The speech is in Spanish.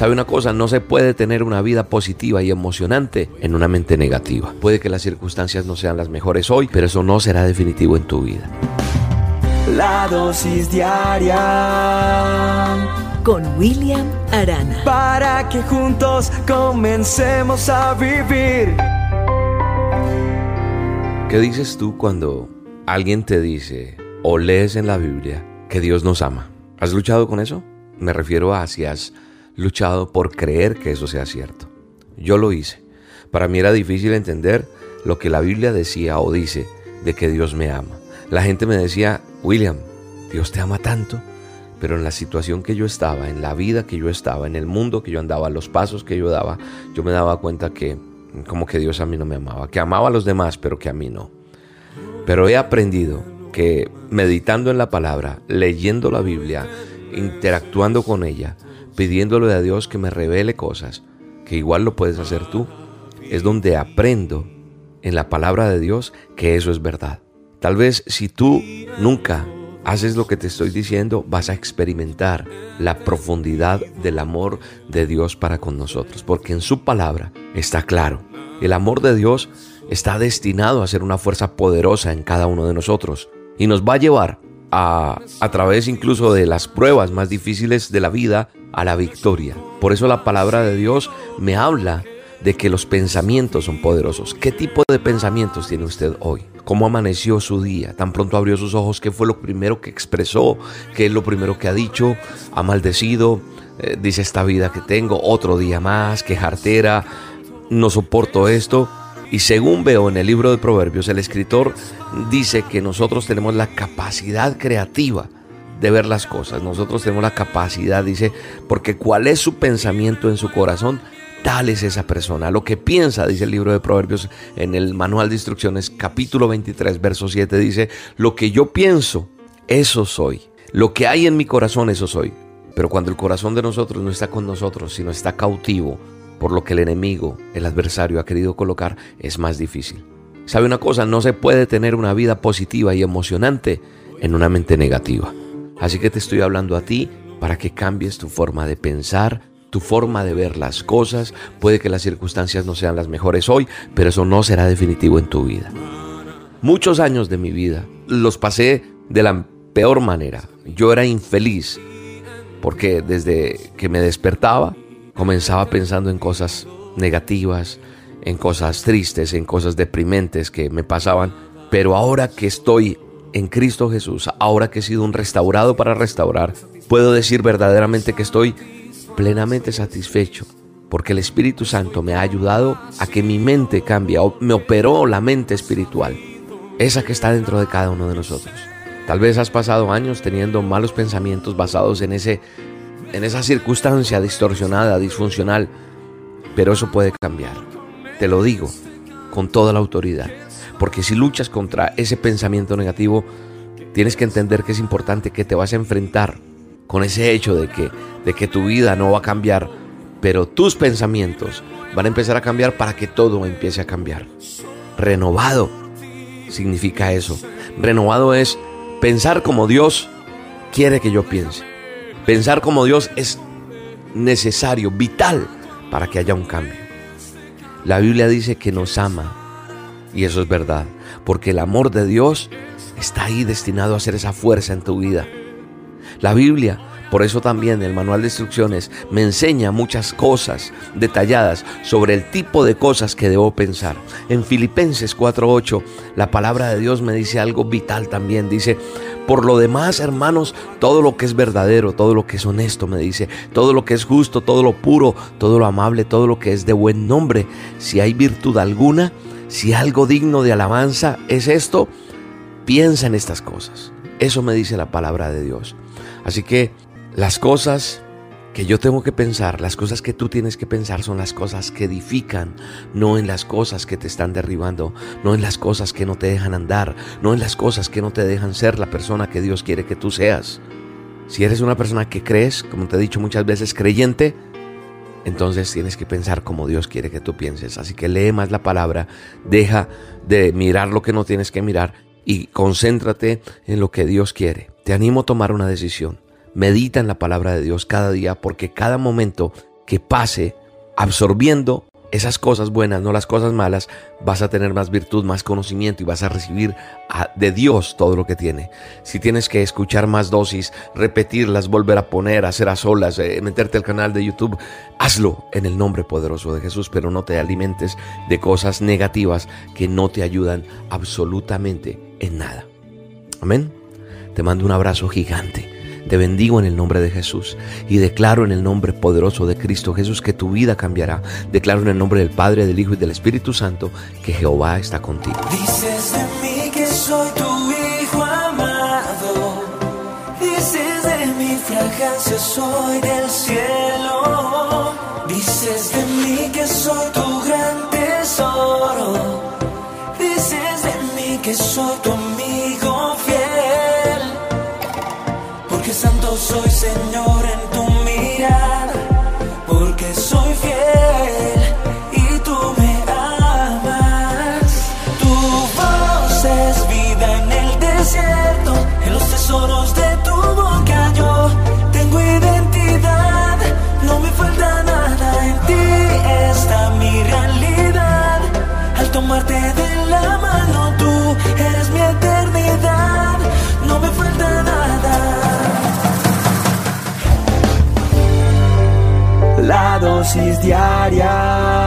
¿Sabe una cosa? No se puede tener una vida positiva y emocionante en una mente negativa. Puede que las circunstancias no sean las mejores hoy, pero eso no será definitivo en tu vida. La dosis diaria con William Arana. Para que juntos comencemos a vivir. ¿Qué dices tú cuando alguien te dice o lees en la Biblia que Dios nos ama? ¿Has luchado con eso? Me refiero a si has luchado por creer que eso sea cierto. Yo lo hice. Para mí era difícil entender lo que la Biblia decía o dice de que Dios me ama. La gente me decía, William, Dios te ama tanto, pero en la situación que yo estaba, en la vida que yo estaba, en el mundo que yo andaba, los pasos que yo daba, yo me daba cuenta que como que Dios a mí no me amaba, que amaba a los demás, pero que a mí no. Pero he aprendido que meditando en la palabra, leyendo la Biblia, interactuando con ella, pidiéndole a Dios que me revele cosas, que igual lo puedes hacer tú, es donde aprendo en la palabra de Dios que eso es verdad. Tal vez si tú nunca haces lo que te estoy diciendo, vas a experimentar la profundidad del amor de Dios para con nosotros, porque en su palabra está claro, el amor de Dios está destinado a ser una fuerza poderosa en cada uno de nosotros y nos va a llevar a, a través incluso de las pruebas más difíciles de la vida a la victoria. Por eso la palabra de Dios me habla de que los pensamientos son poderosos. ¿Qué tipo de pensamientos tiene usted hoy? ¿Cómo amaneció su día? Tan pronto abrió sus ojos, ¿qué fue lo primero que expresó? ¿Qué es lo primero que ha dicho? ¿Ha maldecido? Eh, dice esta vida que tengo, otro día más, que jartera, no soporto esto. Y según veo en el libro de Proverbios, el escritor dice que nosotros tenemos la capacidad creativa de ver las cosas. Nosotros tenemos la capacidad, dice, porque cuál es su pensamiento en su corazón, tal es esa persona. Lo que piensa, dice el libro de Proverbios en el manual de instrucciones, capítulo 23, verso 7, dice, lo que yo pienso, eso soy. Lo que hay en mi corazón, eso soy. Pero cuando el corazón de nosotros no está con nosotros, sino está cautivo por lo que el enemigo, el adversario ha querido colocar, es más difícil. ¿Sabe una cosa? No se puede tener una vida positiva y emocionante en una mente negativa. Así que te estoy hablando a ti para que cambies tu forma de pensar, tu forma de ver las cosas. Puede que las circunstancias no sean las mejores hoy, pero eso no será definitivo en tu vida. Muchos años de mi vida los pasé de la peor manera. Yo era infeliz porque desde que me despertaba comenzaba pensando en cosas negativas, en cosas tristes, en cosas deprimentes que me pasaban. Pero ahora que estoy en Cristo Jesús, ahora que he sido un restaurado para restaurar, puedo decir verdaderamente que estoy plenamente satisfecho porque el Espíritu Santo me ha ayudado a que mi mente cambie, me operó la mente espiritual, esa que está dentro de cada uno de nosotros. Tal vez has pasado años teniendo malos pensamientos basados en ese en esa circunstancia distorsionada, disfuncional, pero eso puede cambiar. Te lo digo con toda la autoridad, porque si luchas contra ese pensamiento negativo, tienes que entender que es importante que te vas a enfrentar con ese hecho de que, de que tu vida no va a cambiar, pero tus pensamientos van a empezar a cambiar para que todo empiece a cambiar. Renovado significa eso. Renovado es pensar como Dios quiere que yo piense. Pensar como Dios es necesario, vital, para que haya un cambio. La Biblia dice que nos ama, y eso es verdad, porque el amor de Dios está ahí destinado a ser esa fuerza en tu vida. La Biblia, por eso también el manual de instrucciones me enseña muchas cosas detalladas sobre el tipo de cosas que debo pensar. En Filipenses 4:8, la palabra de Dios me dice algo vital también. Dice, por lo demás, hermanos, todo lo que es verdadero, todo lo que es honesto, me dice, todo lo que es justo, todo lo puro, todo lo amable, todo lo que es de buen nombre, si hay virtud alguna, si algo digno de alabanza es esto, piensa en estas cosas. Eso me dice la palabra de Dios. Así que las cosas que yo tengo que pensar, las cosas que tú tienes que pensar son las cosas que edifican, no en las cosas que te están derribando, no en las cosas que no te dejan andar, no en las cosas que no te dejan ser la persona que Dios quiere que tú seas. Si eres una persona que crees, como te he dicho muchas veces, creyente, entonces tienes que pensar como Dios quiere que tú pienses. Así que lee más la palabra, deja de mirar lo que no tienes que mirar y concéntrate en lo que Dios quiere. Te animo a tomar una decisión. Medita en la palabra de Dios cada día porque cada momento que pase absorbiendo esas cosas buenas, no las cosas malas, vas a tener más virtud, más conocimiento y vas a recibir de Dios todo lo que tiene. Si tienes que escuchar más dosis, repetirlas, volver a poner, hacer a solas, eh, meterte al canal de YouTube, hazlo en el nombre poderoso de Jesús, pero no te alimentes de cosas negativas que no te ayudan absolutamente en nada. Amén. Te mando un abrazo gigante te bendigo en el nombre de Jesús y declaro en el nombre poderoso de Cristo Jesús que tu vida cambiará. Declaro en el nombre del Padre, del Hijo y del Espíritu Santo que Jehová está contigo. Dices de mí que soy tu hijo amado. Dices de mi fragancia soy del cielo. Dices de mí que soy tu gran tesoro. Dices de mí que soy tu soy Señor en tu mirada, porque soy fiel y tú me amas. Tu voz es vida en el desierto, en los tesoros de tu boca yo tengo identidad, no me falta nada en ti, está mi realidad. Al tomarte de la mano tú dosis diaria